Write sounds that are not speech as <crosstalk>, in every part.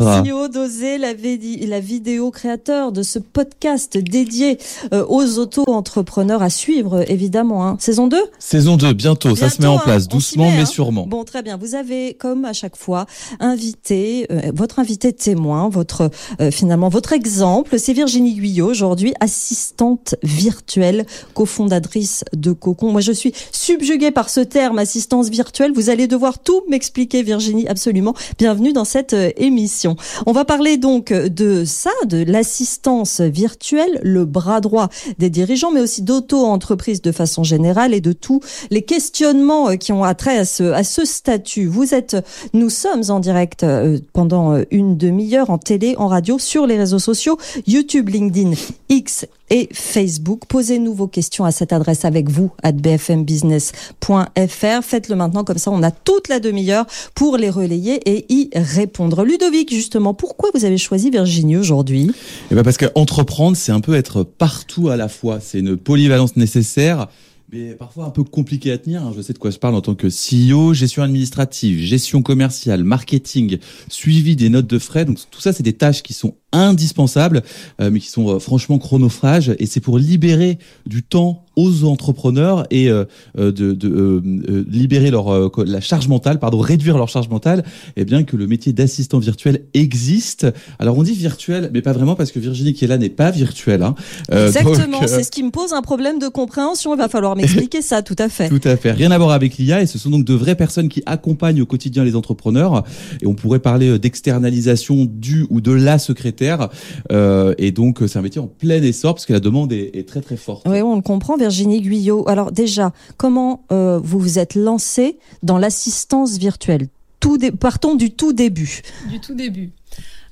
Sio Dosé, la, la, vidéo créateur de ce podcast dédié euh, aux auto-entrepreneurs à suivre, évidemment. Hein. Saison 2 Saison 2, bientôt, ça se met en place, doucement mais hein. sûrement. Bon, très bien. Vous avez, comme à chaque fois, invité, euh, votre invité témoin, votre euh, finalement votre exemple, c'est Virginie Guyot, aujourd'hui assistante virtuelle, cofondatrice de Cocon. Moi, je suis subjuguée par ce terme, assistance virtuelle. Vous allez devoir tout m'expliquer, Virginie, absolument. Bienvenue dans cette émission. On va parler donc de ça, de l'assistance virtuelle, le bras droit des dirigeants, mais aussi d'auto-entreprises de façon générale et de tous les questionnements euh, qui ont attrait à ce, à ce statut. Vous êtes, nous sommes en direct euh, pendant euh, une demi-heure en télé, en radio, sur les réseaux sociaux, YouTube, LinkedIn, X et Facebook. Posez-nous vos questions à cette adresse avec vous, at bfmbusiness.fr. Faites-le maintenant, comme ça on a toute la demi-heure pour les relayer et y répondre. Ludovic, justement, pourquoi vous avez choisi Virginie aujourd'hui? Eh ben Parce qu'entreprendre, c'est un peu être partout à la fois. C'est une polyvalence nécessaire mais parfois un peu compliqué à tenir. Hein. Je sais de quoi je parle en tant que CEO, gestion administrative, gestion commerciale, marketing, suivi des notes de frais. Donc tout ça, c'est des tâches qui sont indispensables, euh, mais qui sont euh, franchement chronophages. Et c'est pour libérer du temps aux entrepreneurs et euh, de, de libérer leur la charge mentale, pardon, réduire leur charge mentale, et eh bien que le métier d'assistant virtuel existe. Alors on dit virtuel, mais pas vraiment parce que Virginie qui est là n'est pas virtuelle. Hein. Exactement, c'est ce qui me pose un problème de compréhension. Il va falloir m'expliquer ça, tout à fait. <laughs> Tout à fait. Rien à voir avec l'IA et ce sont donc de vraies personnes qui accompagnent au quotidien les entrepreneurs. Et on pourrait parler d'externalisation du ou de la secrétaire euh, et donc, c'est un métier en plein essor parce que la demande est, très très forte. Oui, on le comprend, Virginie Guyot. Alors déjà, comment euh, vous vous êtes lancée dans l'assistance virtuelle? Tout Partons du tout début. Du tout début.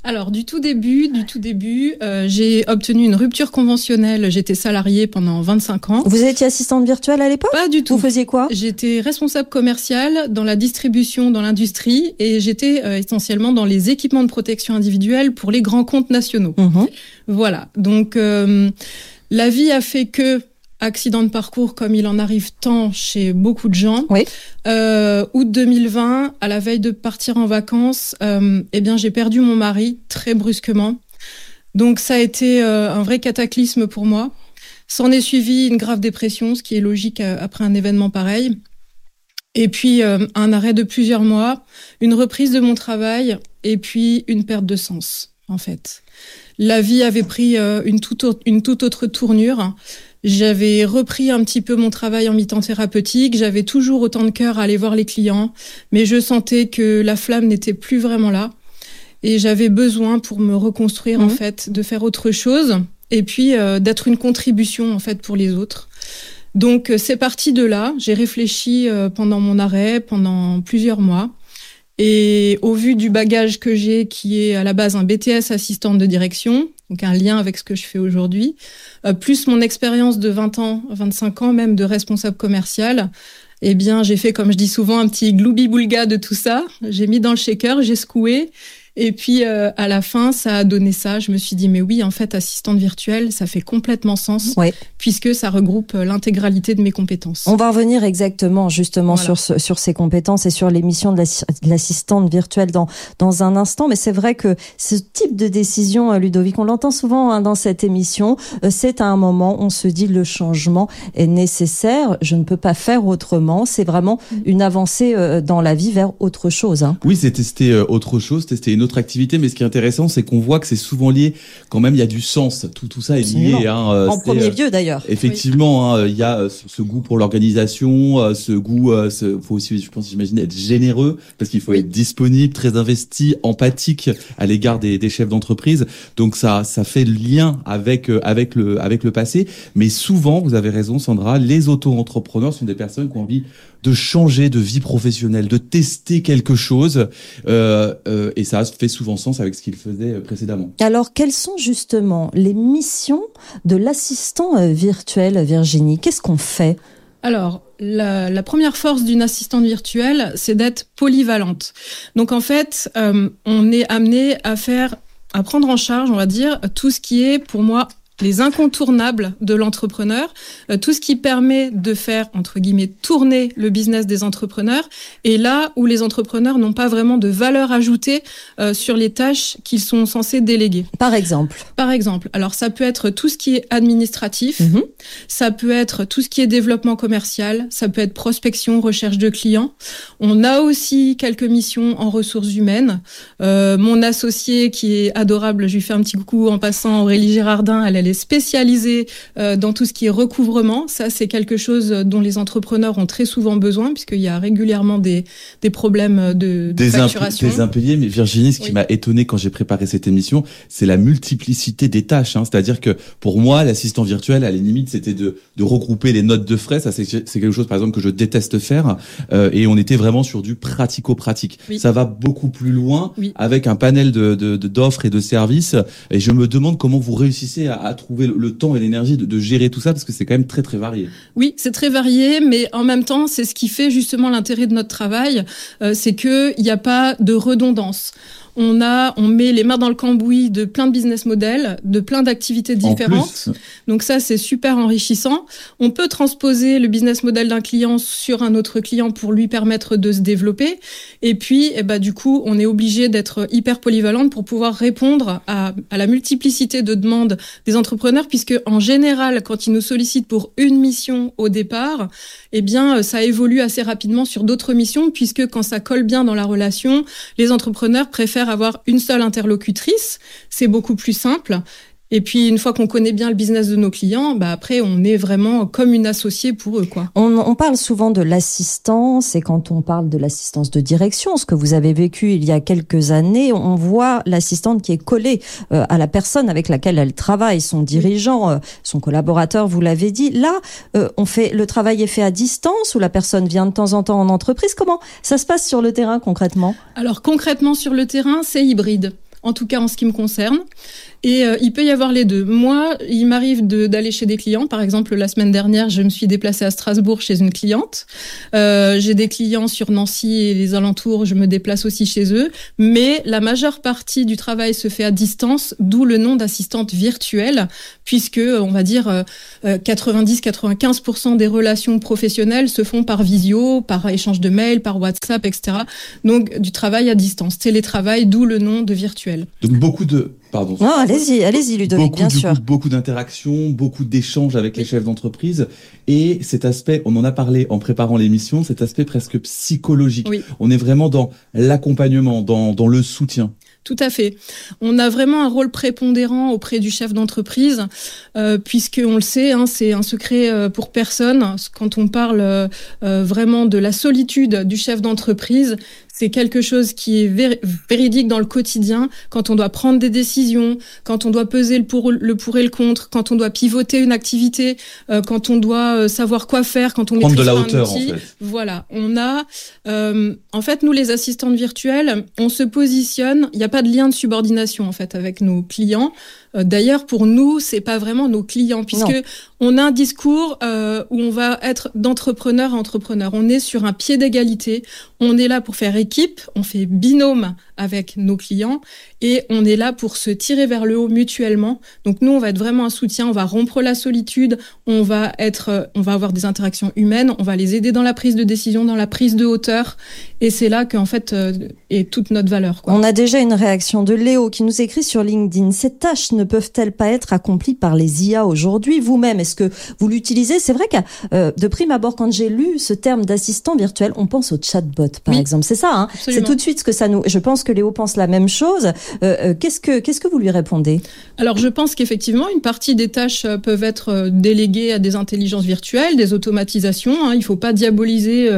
Alors du tout début, du tout début, euh, j'ai obtenu une rupture conventionnelle. J'étais salariée pendant 25 ans. Vous étiez assistante virtuelle à l'époque? Pas du tout. Vous faisiez quoi? J'étais responsable commercial dans la distribution, dans l'industrie, et j'étais euh, essentiellement dans les équipements de protection individuelle pour les grands comptes nationaux. Mhm. Voilà. Donc euh, la vie a fait que accident de parcours comme il en arrive tant chez beaucoup de gens. Oui. Euh, août 2020, à la veille de partir en vacances, euh, eh bien j'ai perdu mon mari très brusquement. Donc ça a été euh, un vrai cataclysme pour moi. S'en est suivi une grave dépression, ce qui est logique euh, après un événement pareil. Et puis euh, un arrêt de plusieurs mois, une reprise de mon travail et puis une perte de sens en fait. La vie avait pris une, toute autre, une toute autre tournure. J'avais repris un petit peu mon travail en mi-temps thérapeutique. J'avais toujours autant de cœur à aller voir les clients, mais je sentais que la flamme n'était plus vraiment là. Et j'avais besoin pour me reconstruire, en mmh. fait, de faire autre chose et puis euh, d'être une contribution, en fait, pour les autres. Donc, euh, c'est parti de là. J'ai réfléchi euh, pendant mon arrêt, pendant plusieurs mois. Et au vu du bagage que j'ai, qui est à la base un BTS assistante de direction, donc un lien avec ce que je fais aujourd'hui, euh, plus mon expérience de 20 ans, 25 ans même de responsable commercial, eh bien, j'ai fait, comme je dis souvent, un petit gloubi-boulga de tout ça. J'ai mis dans le shaker, j'ai secoué et puis euh, à la fin, ça a donné ça. Je me suis dit mais oui, en fait, assistante virtuelle, ça fait complètement sens puisque ça regroupe euh, l'intégralité de mes compétences. On va revenir exactement justement sur sur ces compétences et sur l'émission de l'assistante virtuelle dans dans un instant. Mais c'est vrai que ce type de décision, euh, Ludovic, on l'entend souvent hein, dans cette émission. C'est à un moment, on se dit le changement est nécessaire. Je ne peux pas faire autrement. C'est vraiment mm. une avancée dans la vie vers autre chose. Hein. Oui, c'est tester autre chose, tester une autre activité, mais ce qui est intéressant, c'est qu'on voit que c'est souvent lié, quand même, il y a du sens. Tout, tout ça est lié. Hein, euh, en premier lieu, d'ailleurs. Effectivement, hein, il y a euh, ce, goût pour l'organisation, euh, ce goût, il faut aussi, je pense, j'imagine, être généreux, parce qu'il faut être disponible, très investi, empathique à l'égard des, des, chefs d'entreprise. Donc ça, ça fait lien avec avec le avec le passé. Mais souvent, vous avez raison, Sandra, les auto-entrepreneurs sont des personnes qui ont envie de changer de vie professionnelle, de tester quelque chose. Euh, euh, et ça fait souvent sens avec ce qu'il faisait précédemment. Alors, quelles sont justement les missions de l'assistant euh, virtuel, Virginie? Qu'est-ce qu'on fait? Alors, la, la, première force d'une assistante virtuelle, c'est d'être polyvalente. Donc en fait, euh, on est amené à faire, à prendre en charge, on va dire, tout ce qui est pour moi les incontournables de l'entrepreneur, euh, tout ce qui permet de faire, entre guillemets, tourner le business des entrepreneurs, et là où les entrepreneurs n'ont pas vraiment de valeur ajoutée euh, sur les tâches qu'ils sont censés déléguer. Par exemple Par exemple. Alors ça peut être tout ce qui est administratif, -hmm. ça peut être tout ce qui est développement commercial, ça peut être prospection, recherche de clients. On a aussi quelques missions en ressources humaines. Euh, mon associé qui est adorable, je lui fais un petit coucou en passant, Aurélie Gérardin, elle, elle est spécialisée euh, dans tout ce qui est recouvrement. Ça, c'est quelque chose dont les entrepreneurs ont très souvent besoin, puisqu'il y a régulièrement des, des problèmes de, de des facturation. des impayés, mais Virginie, ce qui oui. m'a étonné quand j'ai préparé cette émission, c'est la multiplicité des tâches. Hein. C'est-à-dire que pour moi, l'assistant virtuel, à la limite, c'était de, de regrouper les notes de frais. Ça, c'est quelque chose, par exemple, que je déteste faire. Euh, et on était vraiment sur du pratico-pratique. Oui. Ça va beaucoup plus loin oui. avec un panel de d'offres de, et de services. Et je me demande comment vous réussissez à, à trouver le temps et l'énergie de, gérer tout ça parce que c'est quand même très très varié. Oui, c'est très varié, mais en même temps, c'est ce qui fait justement l'intérêt de notre travail, euh, c'est qu'il n'y a pas de redondance on a, on met les mains dans le cambouis de plein de business models, de plein d'activités différentes. Donc ça, c'est super enrichissant. On peut transposer le business model d'un client sur un autre client pour lui permettre de se développer. Et puis, eh ben, du coup, on est obligé d'être hyper polyvalente pour pouvoir répondre à, à, la multiplicité de demandes des entrepreneurs, puisque en général, quand ils nous sollicitent pour une mission au départ, eh bien, ça évolue assez rapidement sur d'autres missions, puisque quand ça colle bien dans la relation, les entrepreneurs préfèrent avoir une seule interlocutrice, c'est beaucoup plus simple. Et puis une fois qu'on connaît bien le business de nos clients, bah après on est vraiment comme une associée pour eux quoi. On, on parle souvent de l'assistance et quand on parle de l'assistance de direction, ce que vous avez vécu il y a quelques années, on voit l'assistante qui est collée euh, à la personne avec laquelle elle travaille, son dirigeant, euh, son collaborateur, vous l'avez dit. Là, euh, on fait le travail est fait à distance ou la personne vient de temps en temps en entreprise? Comment ça se passe sur le terrain concrètement? Alors concrètement sur le terrain, c'est hybride en tout cas en ce qui me concerne. Et euh, il peut y avoir les deux. Moi, il m'arrive d'aller chez des clients. Par exemple, la semaine dernière, je me suis déplacée à Strasbourg chez une cliente. Euh, J'ai des clients sur Nancy et les alentours. Je me déplace aussi chez eux. Mais la majeure partie du travail se fait à distance, d'où le nom d'assistante virtuelle, puisque on va dire euh, 90-95% des relations professionnelles se font par visio, par échange de mails, par WhatsApp, etc. Donc du travail à distance, télétravail, d'où le nom de virtuel. Donc beaucoup de Pardon. Non, allez-y, allez-y, Ludovic, beaucoup, bien sûr. Coup, beaucoup d'interactions, beaucoup d'échanges avec les chefs d'entreprise. Et cet aspect, on en a parlé en préparant l'émission, cet aspect presque psychologique. Oui. On est vraiment dans l'accompagnement, dans, dans le soutien. Tout à fait. On a vraiment un rôle prépondérant auprès du chef d'entreprise, euh, puisque on le sait, hein, c'est un secret euh, pour personne. Quand on parle euh, vraiment de la solitude du chef d'entreprise, c'est quelque chose qui est vér véridique dans le quotidien, quand on doit prendre des décisions, quand on doit peser le pour, le pour et le contre, quand on doit pivoter une activité, euh, quand on doit euh, savoir quoi faire, quand on prendre de la hauteur. Outil. En fait. Voilà, on a, euh, en fait, nous les assistantes virtuelles, on se positionne. Il n'y a pas de lien de subordination en fait avec nos clients. Euh, d'ailleurs, pour nous, c'est pas vraiment nos clients, puisque non. on a un discours euh, où on va être d'entrepreneur à entrepreneur. On est sur un pied d'égalité. On est là pour faire équipe. On fait binôme avec nos clients et on est là pour se tirer vers le haut mutuellement. Donc nous, on va être vraiment un soutien. On va rompre la solitude. On va être, on va avoir des interactions humaines. On va les aider dans la prise de décision, dans la prise de hauteur. Et c'est là qu'en fait euh, est toute notre valeur. Quoi. On a déjà une réaction de Léo qui nous écrit sur LinkedIn. Ces tâches ne peuvent-elles pas être accomplies par les IA aujourd'hui Vous-même, est-ce que vous l'utilisez? C'est vrai que euh, de prime abord, quand j'ai lu ce terme d'assistant virtuel, on pense au chatbot, par oui. exemple. C'est ça, hein? C'est tout de suite ce que ça nous. Je pense que Léo pense la même chose. qu'est-ce que qu'est-ce que vous lui répondez? Alors je pense qu'effectivement une partie des tâches peuvent être déléguées à des intelligences virtuelles, des automatisations. Hein. Il ne faut pas diaboliser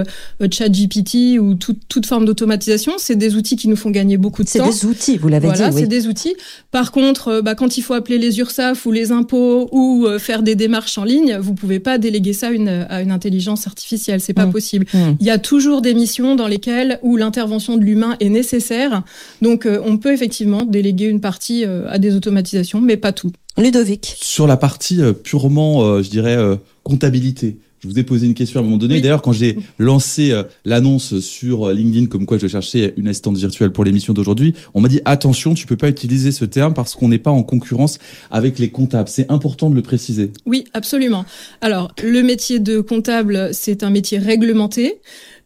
ChatGPT ou toute forme d'automatisation. C'est des outils qui nous font gagner beaucoup de temps. C'est des outils, vous l'avez voilà, dit. Oui. c'est des outils. Par contre, bah, quand il faut appeler les URSAF ou les impôts ou faire des démarches en ligne, vous pouvez pas déléguer ça à une, à une intelligence artificielle. C'est pas Mmh. possible. Mmh. Il y a toujours des missions dans lesquelles où l'intervention de l'humain est nécessaire. Donc, euh, on peut effectivement déléguer une partie euh, à des automatisations, mais pas tout. Ludovic. Sur la partie euh, purement, euh, je dirais, euh, comptabilité. Je vous ai posé une question à un moment donné. Oui. D'ailleurs, quand j'ai lancé l'annonce sur LinkedIn comme quoi je cherchais une assistante virtuelle pour l'émission d'aujourd'hui, on m'a dit attention, tu peux pas utiliser ce terme parce qu'on n'est pas en concurrence avec les comptables. C'est important de le préciser. Oui, absolument. Alors, le métier de comptable, c'est un métier réglementé.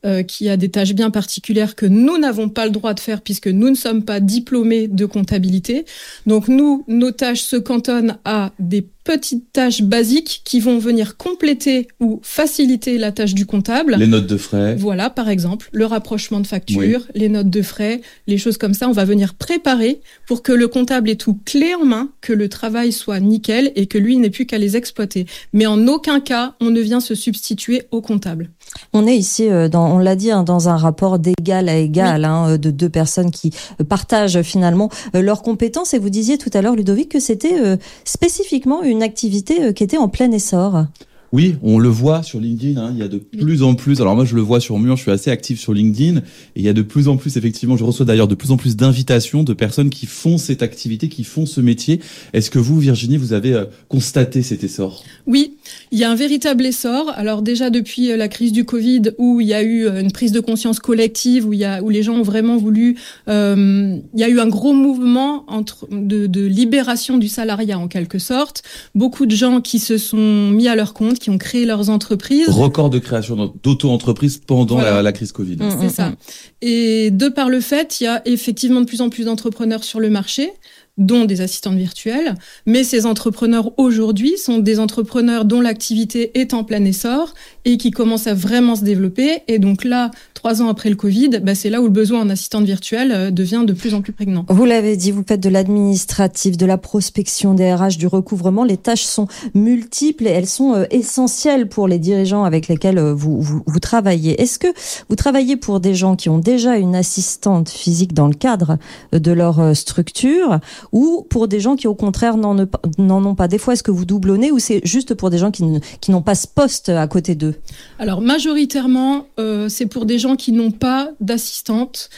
Euh, qui a des tâches bien particulières que nous n'avons pas le droit de faire puisque nous ne sommes pas diplômés de comptabilité. Donc nous, nos tâches se cantonnent à des petites tâches basiques qui vont venir compléter ou faciliter la tâche du comptable. Les notes de frais. Voilà, par exemple, le rapprochement de factures, les notes de frais, les choses comme ça. On va venir préparer pour que le comptable ait tout clé en main, que le travail soit nickel et que lui n'ait plus qu'à les exploiter. Mais en aucun cas, on ne vient se substituer au comptable. On est ici, euh, dans, on l'a dit, hein, dans un rapport d'égal à égal, hein, de deux personnes qui euh, partagent finalement euh, leurs compétences. Et vous disiez tout à l'heure, Ludovic, que c'était euh, spécifiquement une activité euh, qui était en plein essor. Oui, on le voit sur LinkedIn. hein, il y a de plus en plus. Alors moi, je le vois sur Mur. Je suis assez actif sur LinkedIn. Et il y a de plus en plus, effectivement, je reçois d'ailleurs de plus en plus d'invitations de personnes qui font cette activité, qui font ce métier. Est-ce que vous, Virginie, vous avez euh, constaté cet essor? Oui, il y a un véritable essor. Alors déjà depuis euh, la crise du Covid, où il y a eu euh, une prise de conscience collective, où il y a où les gens ont vraiment voulu, euh, il y a eu un gros mouvement entre de, de libération du salariat en quelque sorte. Beaucoup de gens qui se sont mis à leur compte, qui ont créé leurs entreprises. Record de création d'auto-entreprises pendant Voilà. la, la crise Covid. Mm. C'est ça. Et de par le fait, il y a effectivement de plus en plus d'entrepreneurs sur le marché dont des assistantes virtuelles, mais ces entrepreneurs aujourd'hui sont des entrepreneurs dont l'activité est en plein essor et qui commencent à vraiment se développer. Et donc là, trois ans après le Covid, bah, c'est là où le besoin en assistante virtuelle euh, devient de plus en plus prégnant. Vous l'avez dit, vous faites de l'administratif, de la prospection des RH, du recouvrement. Les tâches sont multiples et elles sont euh, essentielles pour les dirigeants avec lesquels euh, vous, vous, vous travaillez. Est-ce que vous travaillez pour des gens qui ont déjà une assistante physique dans le cadre de leur structure ou pour des gens qui au contraire n'en ne- n'en ont pas? Des fois, est-ce que vous doublonnez ou c'est juste pour des gens qui n'ont pas ce poste à côté d'eux? Alors majoritairement, euh, c'est pour des gens qui n'ont pas d'assistante.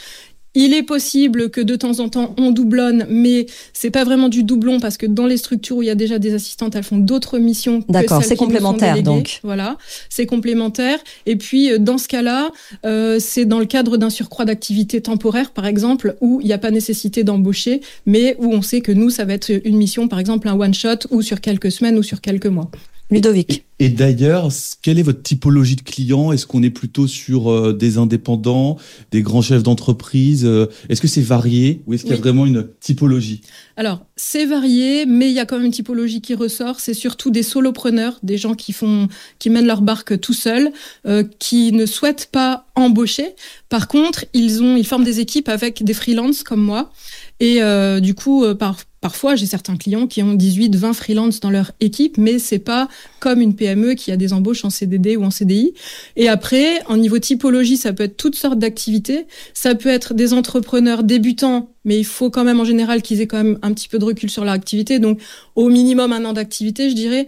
Il est possible que de temps en temps on doublonne, mais c'est pas vraiment du doublon parce que dans les structures où il y a déjà des assistantes, elles font d'autres missions. D'accord, c'est complémentaire, donc. Voilà, c'est complémentaire. Et puis euh, dans ce cas-là, euh, c'est dans le cadre d'un surcroît d'activité temporaire, par exemple, où il n'y a pas nécessité d'embaucher, mais où on sait que nous, ça va être une mission, par exemple un one shot, ou sur quelques semaines ou sur quelques mois. Ludovic. Et, et d'ailleurs, quelle est votre typologie de clients? Est-ce qu'on est plutôt sur euh, des indépendants, des grands chefs d'entreprise euh, Est-ce que c'est varié ou est-ce qu'il y a vraiment une typologie? Alors, c'est varié, mais il y a quand même une typologie qui ressort. C'est surtout des solopreneurs, des gens qui font, qui mènent leur barque tout seuls, euh, qui ne souhaitent pas embaucher. Par contre, ils ont, ils forment des équipes avec des freelances comme moi. Et euh, du coup, euh, par, parfois, j'ai certains clients qui ont 18, 20 freelances dans leur équipe, mais c'est pas comme une PME qui a des embauches en CDD ou en CDI. Et après, en niveau typologie, ça peut être toutes sortes d'activités. Ça peut être des entrepreneurs débutants, mais il faut quand même en général qu'ils aient quand même un petit peu de recul sur leur activité. Donc, au minimum un an d'activité, je dirais.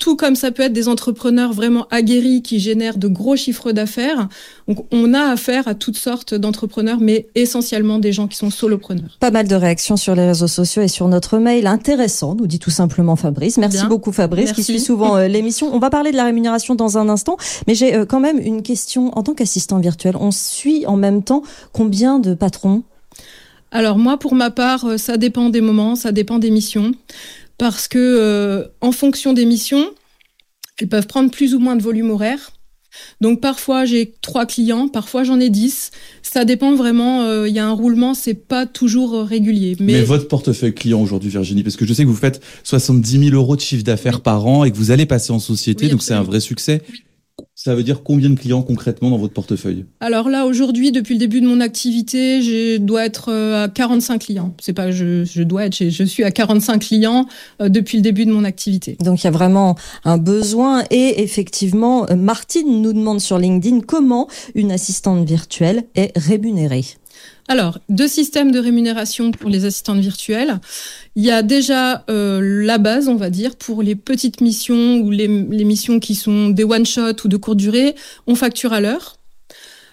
Tout comme ça peut être des entrepreneurs vraiment aguerris qui génèrent de gros chiffres d'affaires. Donc, on a affaire à toutes sortes d'entrepreneurs, mais essentiellement des gens qui sont solopreneurs. Pas mal de réactions sur les réseaux sociaux et sur notre mail. Intéressant, nous dit tout simplement Fabrice. Merci Bien. beaucoup Fabrice qui suit souvent euh, l'émission. On va parler de la rémunération dans un instant, mais j'ai euh, quand même une question. En tant qu'assistant virtuel, on suit en même temps combien de patrons? Alors moi, pour ma part, euh, ça dépend des moments, ça dépend des missions, parce que euh, en fonction des missions, elles peuvent prendre plus ou moins de volume horaire. Donc parfois j'ai trois clients, parfois j'en ai dix. Ça dépend vraiment. euh, Il y a un roulement, c'est pas toujours régulier. Mais, Mais, votre portefeuille client aujourd'hui, Virginie, parce que je sais que vous faites 70 000 euros de chiffre d'affaires par an et que vous allez passer en société, Oui, donc c'est un vrai succès. Ça veut dire combien de clients concrètement dans votre portefeuille? Alors là, aujourd'hui, depuis le début de mon activité, je dois être euh, à 45 clients. C'est pas je, je dois être, je, suis à 45 clients euh, depuis le début de mon activité. Donc il y a vraiment un besoin et effectivement, euh, Martine nous demande sur LinkedIn comment une assistante virtuelle est rémunérée. Alors, deux systèmes de rémunération pour les assistantes virtuelles. Il y a déjà euh, la base, on va dire, pour les petites missions ou les, les missions qui sont des one-shot ou de courte durée, on facture à l'heure.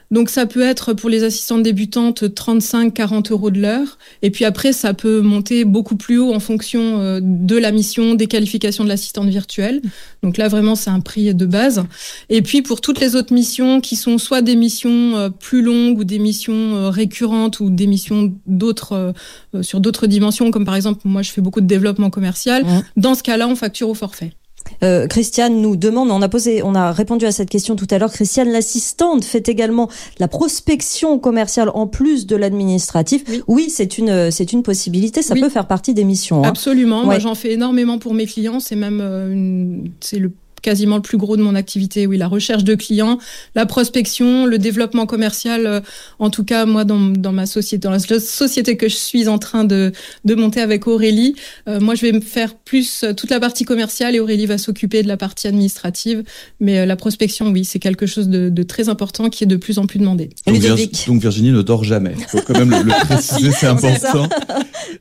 Donc ça peut être pour les assistantes débutantes 35-40 euros de l'heure. Et puis après, ça peut monter beaucoup plus haut en fonction euh, de la mission, des qualifications de l'assistante virtuelle. Donc là, vraiment, c'est un prix de base. Et puis pour toutes les autres missions qui sont soit des missions euh, plus longues ou des missions euh, récurrentes ou des missions d'autres sur d'autres dimensions, comme par exemple, moi, je fais beaucoup de développement commercial. Dans ce cas-là, on facture au forfait. Euh, Christiane nous demande, on a posé, on a répondu à cette question tout à l'heure. Christiane, l'assistante fait également la prospection commerciale en plus de l'administratif. Oui, c'est une, c'est une possibilité. Ça peut faire partie des missions. Hein. Absolument. Moi, j'en fais énormément pour mes clients. C'est même, euh, c'est le quasiment le plus gros de mon activité. Oui, la recherche de clients, la prospection, le développement commercial. Euh, en tout cas, moi, dans, dans, ma société, dans la société que je suis en train de, de monter avec Aurélie, euh, moi, je vais me faire plus euh, toute la partie commerciale et Aurélie va s'occuper de la partie administrative. Mais la prospection, oui, c'est quelque chose de, de, très important qui est de plus en plus demandé. Donc, donc Virginie ne dort jamais. Il faut quand même le, <laughs> préciser, c'est important.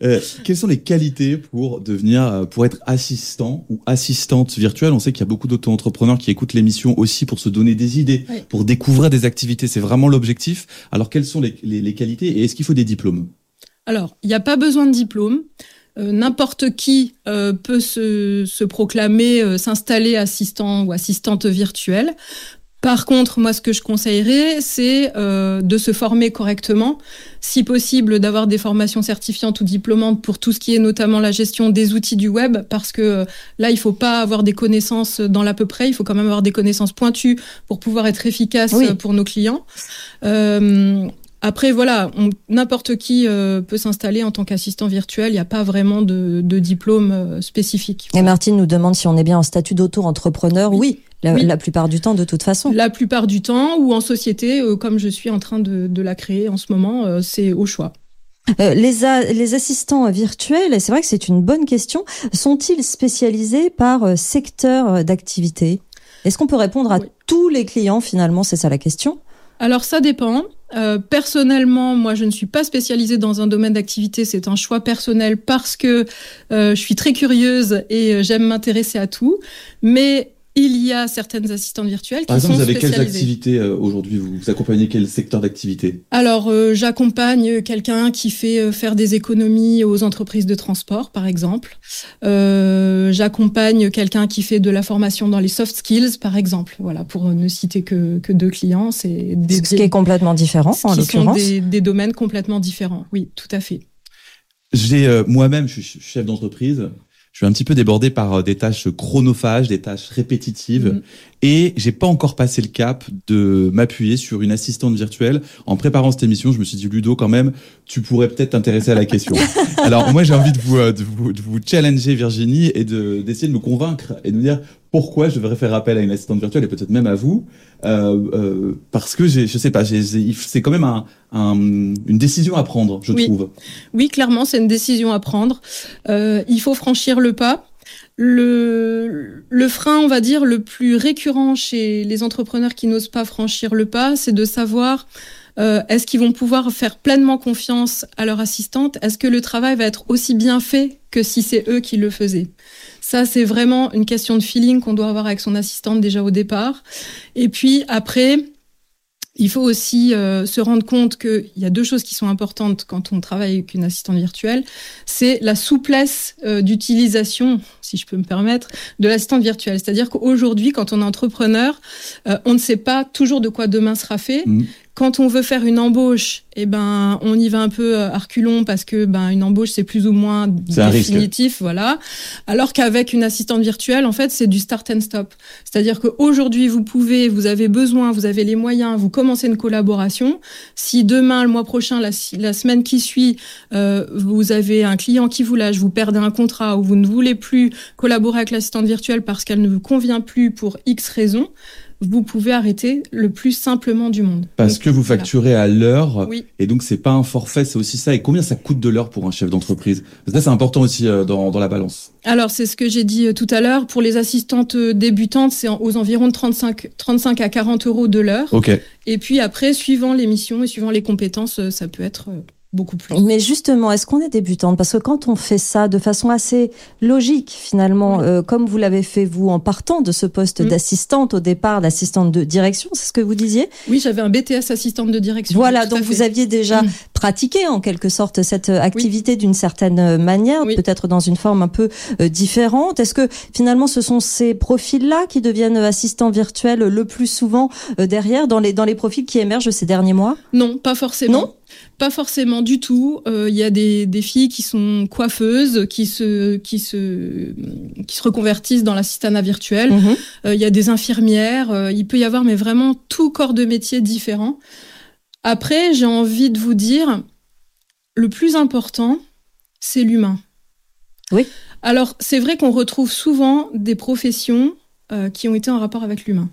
<laughs> quelles sont les qualités pour devenir, pour être assistant ou assistante virtuelle? On sait qu'il y a beaucoup d'auto-entrepreneurs qui écoutent l'émission aussi pour se donner des idées, pour découvrir des activités. C'est vraiment l'objectif. Alors, quelles sont les, qualités et est-ce qu'il faut des diplômes? Alors, il n'y a pas besoin de diplôme. Euh, n'importe qui euh, peut se, proclamer, euh, s'installer assistant ou assistante virtuelle. Par contre, moi, ce que je conseillerais, c'est euh, de se former correctement, si possible d'avoir des formations certifiantes ou diplômantes pour tout ce qui est notamment la gestion des outils du web, parce que euh, là, il faut pas avoir des connaissances dans l'à peu près, il faut quand même avoir des connaissances pointues pour pouvoir être efficace pour nos clients. Euh, après, voilà, n'importe qui euh, peut s'installer en tant qu'assistant virtuel. Il n'y a pas vraiment de, diplôme euh, spécifique. Et Martine nous demande si on est bien en statut d'auto-entrepreneur. Oui. La, plupart du temps, de toute façon. La plupart du temps, ou en société, euh, comme je suis en train de, la créer en ce moment, c'est au choix. les, les assistants virtuels, et c'est vrai que c'est une bonne question, sont-ils spécialisés par secteur d'activité? Est-ce qu'on peut répondre à tous les clients finalement? C'est ça la question alors ça dépend. Euh, personnellement, moi, je ne suis pas spécialisée dans un domaine d'activité. C'est un choix personnel parce que euh, je suis très curieuse et euh, j'aime m'intéresser à tout. Mais il y a certaines assistantes virtuelles qui Par exemple, vous avez quelles activités euh, aujourd'hui vous, vous, accompagnez quel secteur d'activité? Alors, euh, j'accompagne quelqu'un qui fait euh, faire des économies aux entreprises de transport, par exemple. j'accompagne quelqu'un qui fait de la formation dans les soft skills, par exemple. Voilà, pour ne citer que, que deux clients, c'est des, ce qui est complètement différent en l'occurrence. Des, des domaines complètement différents. Oui, tout à fait. J'ai moi-même, je suis chef d'entreprise je suis un petit peu débordé par euh, des tâches chronophages, des tâches répétitives, mm. et j'ai pas encore passé le cap de m'appuyer sur une assistante virtuelle. En préparant cette émission, je me suis dit Ludo, quand même, tu pourrais peut-être t'intéresser à la question. <laughs> Alors moi, j'ai envie de vous, euh, de vous, de vous challenger, Virginie, et de d'essayer de me convaincre et de me dire pourquoi je devrais faire appel à une assistante virtuelle et peut-être même à vous, euh, euh, parce que je sais pas, c'est quand même un, une décision à prendre, je trouve. Oui, clairement, c'est une décision à prendre. Euh, il faut franchir le pas. Le, le frein, on va dire, le plus récurrent chez les entrepreneurs qui n'osent pas franchir le pas, c'est de savoir euh, est-ce qu'ils vont pouvoir faire pleinement confiance à leur assistante? Est-ce que le travail va être aussi bien fait que si c'est eux qui le faisaient Ça, c'est vraiment une question de feeling qu'on doit avoir avec son assistante déjà au départ. Et puis après, il faut aussi euh, se rendre compte qu'il y a deux choses qui sont importantes quand on travaille avec une assistante virtuelle. C'est la souplesse euh, d'utilisation, si je peux me permettre, de l'assistante virtuelle. C'est-à-dire qu'aujourd'hui, quand on est entrepreneur, on ne sait pas toujours de quoi demain sera fait. Mmh. Quand on veut faire une embauche, eh ben, on y va un peu à reculons parce que ben une embauche c'est plus ou moins définitif, voilà. Alors qu'avec une assistante virtuelle, en fait, c'est du start and stop. C'est-à-dire qu'aujourd'hui, vous pouvez, vous avez besoin, vous avez les moyens, vous commencez une collaboration. Si demain, le mois prochain, la, la semaine qui suit, euh, vous avez un client qui vous lâche, vous perdez un contrat ou vous ne voulez plus collaborer avec l'assistante virtuelle parce qu'elle ne vous convient plus pour X raisons, vous pouvez arrêter le plus simplement du monde. Parce Donc, que vous voilà. facturez à l'heure. Oui. Et donc, c'est pas un forfait, c'est aussi ça. Et combien ça coûte de l'heure pour un chef d'entreprise? Parce que ça, c'est important aussi euh, dans, dans la balance. Alors, c'est ce que j'ai dit euh, tout à l'heure. Pour les assistantes euh, débutantes, c'est aux environs de 35, 35 à 40 euros de l'heure. Ok. Et puis après, suivant les missions et suivant les compétences, ça peut être beaucoup plus. Mais justement, est-ce qu'on est débutante? Parce que quand on fait ça de façon assez logique, finalement, euh, comme vous l'avez fait vous en partant de ce poste Mm. d'assistante au départ, d'assistante de direction, c'est ce que vous disiez? Oui, j'avais un BTS assistante de direction. Voilà, donc vous aviez déjà Mm. pratiqué en quelque sorte cette activité d'une certaine manière, Oui. peut-être dans une forme un peu euh, différente. Est-ce que finalement ce sont ces profils-là qui deviennent euh, assistants virtuels le plus souvent euh, derrière dans les dans les profils qui émergent ces derniers mois? Non, pas forcément. Non? Pas forcément du tout. Euh, Il y a des, des filles qui sont coiffeuses, qui se, qui se, qui se reconvertissent dans l'assistanat virtuel. Mhm. Euh, Il y a des infirmières. euh, il peut y avoir, mais vraiment tout corps de métier différent. Après, j'ai envie de vous dire, le plus important, c'est l'humain. Oui. Alors, c'est vrai qu'on retrouve souvent des professions euh, qui ont été en rapport avec l'humain.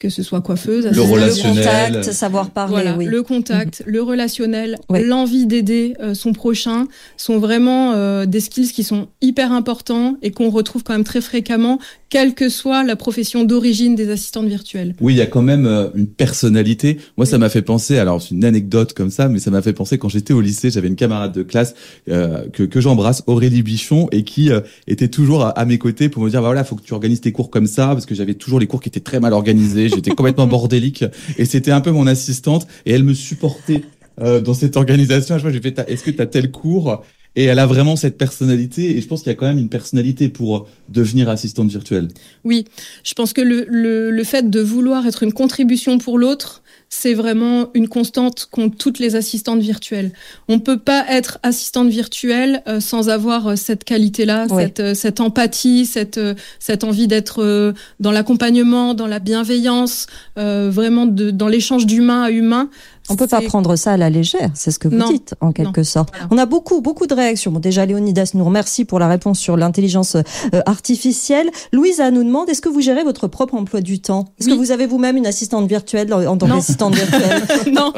Que ce soit coiffeuse, Le relationnel. contact, savoir parler, voilà, oui. le contact, le relationnel, Ouais. l'envie d'aider euh, son prochain sont vraiment euh, des skills qui sont hyper importants et qu'on retrouve quand même très fréquemment, quelle que soit la profession d'origine des assistantes virtuelles. Oui, il y a quand même euh, une personnalité. Moi, ça m'a fait penser, alors c'est une anecdote comme ça, mais ça m'a fait penser quand j'étais au lycée, j'avais une camarade de classe euh, que, que j'embrasse, Aurélie Bichon, et qui euh, était toujours à, à mes côtés pour me dire, bah voilà, faut que tu organises tes cours comme ça, parce que j'avais toujours les cours qui étaient très mal organisés, j'étais complètement <laughs> bordélique, et c'était un peu mon assistante, et elle me supportait euh, dans cette organisation. À chaque fois, j'ai fait, est-ce que tu as tel cours? Et elle a vraiment cette personnalité, et je pense qu'il y a quand même une personnalité pour devenir assistante virtuelle. Oui, je pense que le, le, le fait de vouloir être une contribution pour l'autre, c'est vraiment une constante qu'ont toutes les assistantes virtuelles. On peut pas être assistante virtuelle euh, sans avoir euh, cette qualité-là, cette, euh, cette empathie, cette, euh, cette envie d'être euh, dans l'accompagnement, dans la bienveillance, euh, vraiment de, dans l'échange d'humain à humain. On peut pas prendre ça à la légère, c'est ce que vous Non. dites en quelque sorte. Voilà. On a beaucoup beaucoup de réactions. Bon, déjà Léonidas nous remercie pour la réponse sur l'intelligence euh, artificielle. Louisa nous demande est-ce que vous gérez votre propre emploi du temps? Est-ce Oui. que vous avez vous-même une assistante virtuelle en tant Non. qu'assistante virtuelle? <laughs> Non,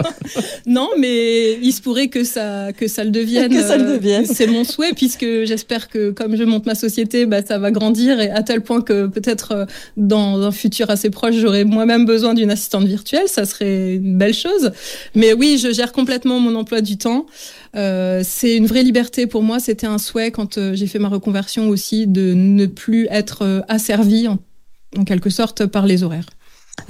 non, mais il se pourrait que ça que ça le devienne. <laughs> Que ça le euh, devienne. C'est mon souhait puisque j'espère que comme je monte ma société, bah, ça va grandir et à tel point que peut-être euh, dans un futur assez proche, j'aurai moi-même besoin d'une assistante virtuelle. Ça serait une belle chose. Mais oui, je gère complètement mon emploi du temps. Euh, c'est une vraie liberté pour moi. C'était un souhait quand euh, j'ai fait ma reconversion aussi de ne plus être euh, asservie en, en quelque sorte par les horaires.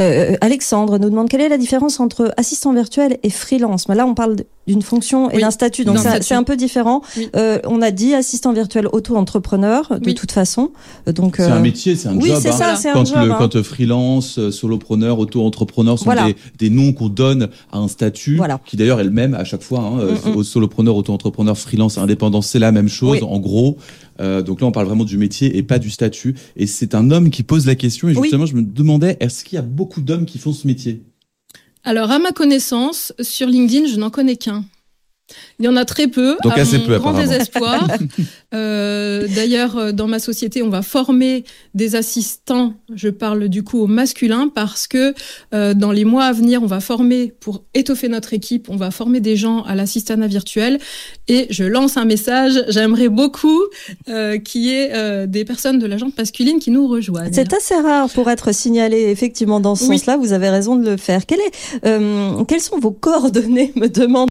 Euh, Alexandre nous demande quelle est la différence entre assistant virtuel et freelance. Mais là, on parle d'une fonction et Oui, d'un statut, donc c'est un peu différent. Oui. Euh, on a dit assistant virtuel auto-entrepreneur de Oui. toute façon. Euh, Donc C'est euh, un métier, c'est un oui, job. c'est hein. ça, c'est un quand job. le hein. quand freelance, solopreneur, auto-entrepreneur sont Voilà. des, des noms qu'on donne à un statut Voilà. qui d'ailleurs est le même à chaque fois. Hein, Mm, mm. au solopreneur, auto-entrepreneur, freelance, indépendant, c'est la même chose Oui. en gros. Euh, donc là, on parle vraiment du métier et pas du statut. Et c'est un homme qui pose la question. Et Oui. justement, je me demandais, est-ce qu'il y a beaucoup d'hommes qui font ce métier? Alors, à ma connaissance, sur LinkedIn, je n'en connais qu'un. Il y en a très peu, Donc à assez mon peu, grand désespoir. <laughs> Euh, D'ailleurs, euh, dans ma société, on va former des assistants. Je parle du coup au masculin parce que euh, dans les mois à venir, on va former pour étoffer notre équipe. On va former des gens à l'assistanat virtuel. Et je lance un message. J'aimerais beaucoup euh, qu'il y ait euh, des personnes de la gente masculine qui nous rejoignent. C'est assez rare pour être signalé effectivement dans ce Oui. sens-là. Vous avez raison de le faire. Est, euh, quelles sont vos coordonnées <laughs> Me demande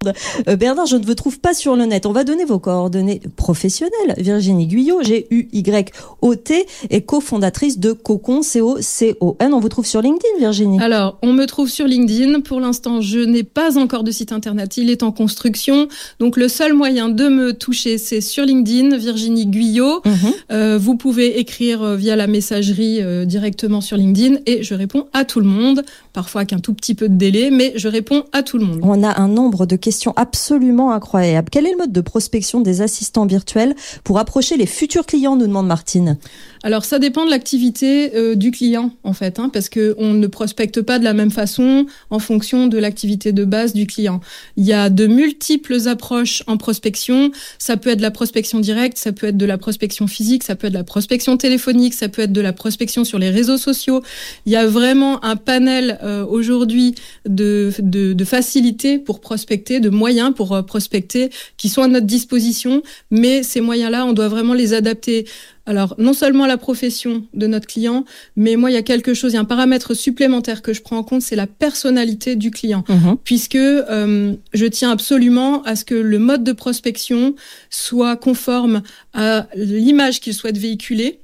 Bernard. Je ne vous trouve pas sur le net. On va donner vos coordonnées professionnelles. Virginie Guyot, G U Y O T, est cofondatrice de Cocon C O C O N. On vous trouve sur LinkedIn, Virginie. Alors, on me trouve sur LinkedIn. Pour l'instant, je n'ai pas encore de site internet. Il est en construction. Donc, le seul moyen de me toucher, c'est sur LinkedIn, Virginie Guyot. Mhm. Euh, vous pouvez écrire euh, via la messagerie euh, directement sur LinkedIn et je réponds à tout le monde. Parfois avec un tout petit peu de délai, mais je réponds à tout le monde. On a un nombre de questions absolument incroyables. Quel est le mode de prospection des assistants virtuels pour approcher les futurs clients, nous demande Martine alors ça dépend de l'activité euh, du client en fait, hein, parce que on ne prospecte pas de la même façon en fonction de l'activité de base du client. Il y a de multiples approches en prospection. Ça peut être de la prospection directe, ça peut être de la prospection physique, ça peut être de la prospection téléphonique, ça peut être de la prospection sur les réseaux sociaux. Il y a vraiment un panel euh, aujourd'hui de, de, de facilités pour prospecter, de moyens pour euh, prospecter qui sont à notre disposition, mais ces moyens-là, on doit vraiment les adapter alors, non seulement la profession de notre client, mais moi, il y a quelque chose, il y a un paramètre supplémentaire que je prends en compte, c'est la personnalité du client. Mhm. Puisque euh, je tiens absolument à ce que le mode de prospection soit conforme à l'image qu'il souhaite véhiculer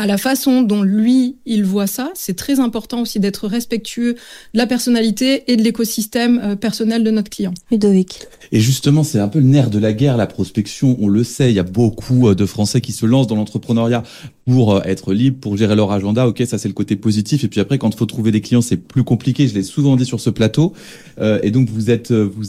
à la façon dont lui, il voit ça. C'est très important aussi d'être respectueux de la personnalité et de l'écosystème euh, personnel de notre client. Ludovic. Et justement, c'est un peu le nerf de la guerre, la prospection. On le sait, il y a beaucoup euh, de Français qui se lancent dans l'entrepreneuriat pour euh, être libre, pour gérer leur agenda. Ok, ça c'est le côté positif. Et puis après, quand il faut trouver des clients, c'est plus compliqué. Je l'ai souvent dit sur ce plateau. et donc vous êtes, vous,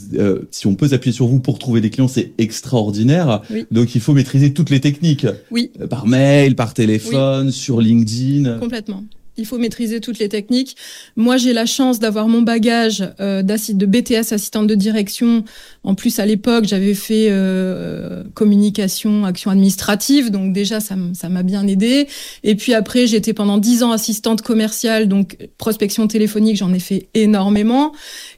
si on peut s'appuyer sur vous pour trouver des clients, c'est extraordinaire. Donc il faut maîtriser toutes les techniques. Oui. par mail, par téléphone sur LinkedIn. Complètement. Il faut maîtriser toutes les techniques. Moi, j'ai la chance d'avoir mon bagage euh, de BTS, assistante de direction. En plus, à l'époque, j'avais fait euh, communication, action administrative, donc déjà, ça m'a bien aidé. Et puis après, j'étais pendant dix ans assistante commerciale, donc prospection téléphonique, j'en ai fait énormément.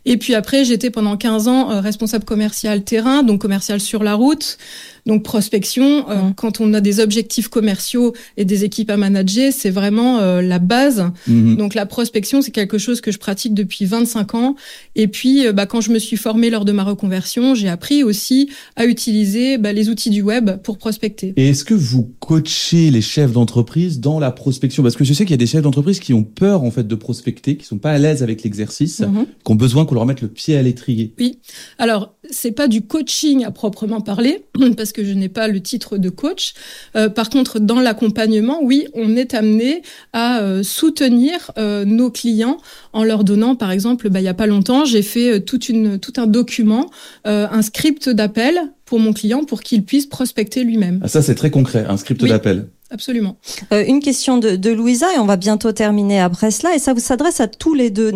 Et puis après, j'étais pendant 15 ans euh, responsable commercial terrain, donc commercial sur la route. Donc prospection, euh, mmh. quand on a des objectifs commerciaux et des équipes à manager, c'est vraiment euh, la base. Mmh. Donc la prospection, c'est quelque chose que je pratique depuis 25 ans. Et puis, bah, quand je me suis formée lors de ma reconversion, j'ai appris aussi à utiliser bah, les outils du web pour prospecter. Et est-ce que vous coachez les chefs d'entreprise dans la prospection? Parce que je sais qu'il y a des chefs d'entreprise qui ont peur en fait de prospecter, qui sont pas à l'aise avec l'exercice, mmh. qui ont besoin qu'on leur mette le pied à l'étrier. Oui. Alors, c'est pas du coaching à proprement parler, <clears throat> parce que je n'ai pas le titre de coach. Euh, par contre, dans l'accompagnement, oui, on est amené à euh, soutenir euh, nos clients en leur donnant, par exemple, bah, il y a pas longtemps, j'ai fait toute une, tout un document, un script d'appel pour mon client pour qu'il puisse prospecter lui-même. Ah, ça, c'est très concret, un script d'appel. Absolument. Euh, une question de, de, Louisa et on va bientôt terminer après cela et ça vous s'adresse à tous les deux.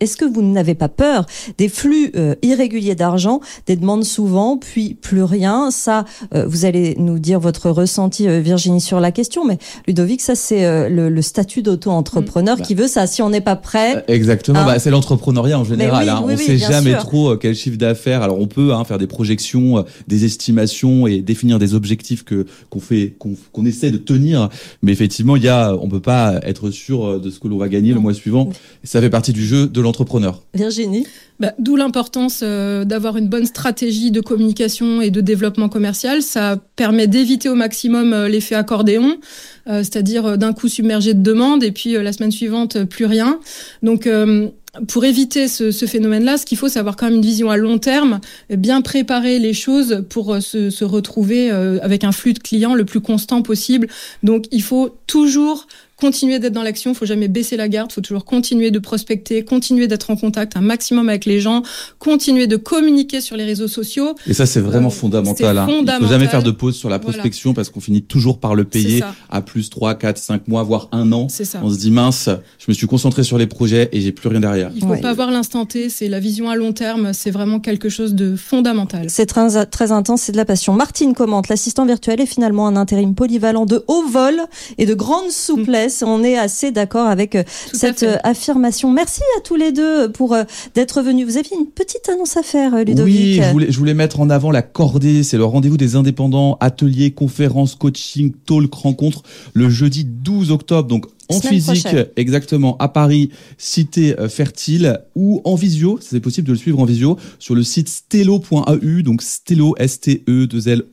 Est-ce que vous n'avez pas peur des flux euh, irréguliers d'argent, des demandes souvent, puis plus rien? Ça, euh, vous allez nous dire votre ressenti, Virginie, sur la question. Mais Ludovic, ça c'est le, le, statut d'auto-entrepreneur mmh. qui veut ça. Si on n'est pas prêt, exactement. Hein bah, c'est l'entrepreneuriat en général. hein. on ne sait jamais trop quel chiffre d'affaires. Alors on peut hein, faire des projections, des estimations et définir des objectifs que qu'on fait, qu'on essaie de tenir. Mais effectivement, il y a, on peut pas être sûr euh, de ce que l'on va gagner le mois suivant. Ça fait partie du jeu de l'entrepreneur. Virginie? Bah, D'où l'importance euh, d'avoir une bonne stratégie de communication et de développement commercial. Ça permet d'éviter au maximum euh, l'effet accordéon, c'est-à-dire d'un coup submergé de demandes et puis la semaine suivante plus rien. Donc pour éviter ce, ce phénomène-là, ce qu'il faut, c'est avoir quand même une vision à long terme, bien préparer les choses pour euh, se, se retrouver euh, avec un flux de clients le plus constant possible. Donc, il faut toujours continuer d'être dans l'action, faut jamais baisser la garde, faut toujours continuer de prospecter, continuer d'être en contact un maximum avec les gens, continuer de communiquer sur les réseaux sociaux. Et ça, c'est vraiment euh, fondamental. Hein. Il faut jamais faire de pause sur la prospection parce qu'on finit toujours par le payer à plus 3, 4, 5 mois, voire un an. Ça. On se dit mince, je me suis concentré sur les projets et j'ai plus rien derrière. Il faut pas avoir l'instant T, c'est la vision à long terme, c'est vraiment quelque chose de fondamental. C'est très, très intense, c'est de la passion. Martine commente, l'assistant virtuel est finalement un intérim polyvalent de haut vol et de grande souplesse. On est assez d'accord avec euh, cette euh, affirmation. Merci à tous les deux pour euh, d'être venus. Vous aviez une petite annonce à faire, Ludovic. Oui, je voulais, je voulais mettre en avant la cordée. C'est le rendez-vous des indépendants, ateliers, conférences, coaching, talk, rencontres, le jeudi 12 octobre. Donc en physique, exactement, à Paris, cité euh, fertile, ou en visio, c'est possible de le suivre en visio, sur le site stelo.eu, donc stelo, s t e 2 l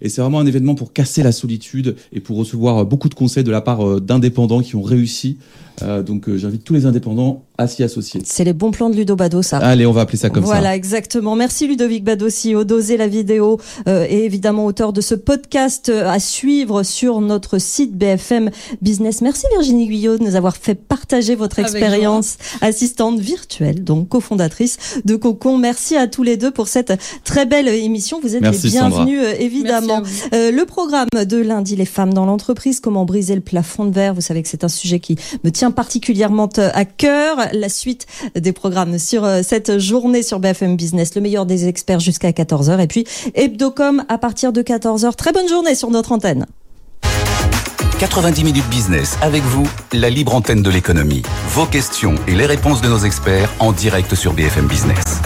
Et c'est vraiment un événement pour casser la solitude et pour recevoir beaucoup de conseils de la part euh, d'indépendants qui ont réussi. Euh, donc euh, j'invite tous les indépendants à s'y associer. C'est les bons plans de Ludo Bado, ça. Allez, on va appeler ça comme voilà, ça. Voilà, exactement. Merci Ludovic Bado, CEO d'Oser la vidéo euh, et évidemment auteur de ce podcast euh, à suivre sur notre site BFM Business. Merci Virginie Guyot de nous avoir fait partager votre Avec expérience assistante virtuelle, donc cofondatrice de Cocon. Merci à tous les deux pour cette très belle émission. Vous êtes Merci, les bienvenus à évidemment. vous. Euh, le programme de lundi, les femmes dans l'entreprise, comment briser le plafond de verre. Vous savez que c'est un sujet qui me tient particulièrement euh, à cœur. La suite des programmes sur euh, cette journée sur BFM Business, le meilleur des experts jusqu'à 14h. Et puis Hebdocom à partir de 14h. Très bonne journée sur notre antenne. 90 minutes business avec vous, la libre antenne de l'économie. Vos questions et les réponses de nos experts en direct sur BFM Business.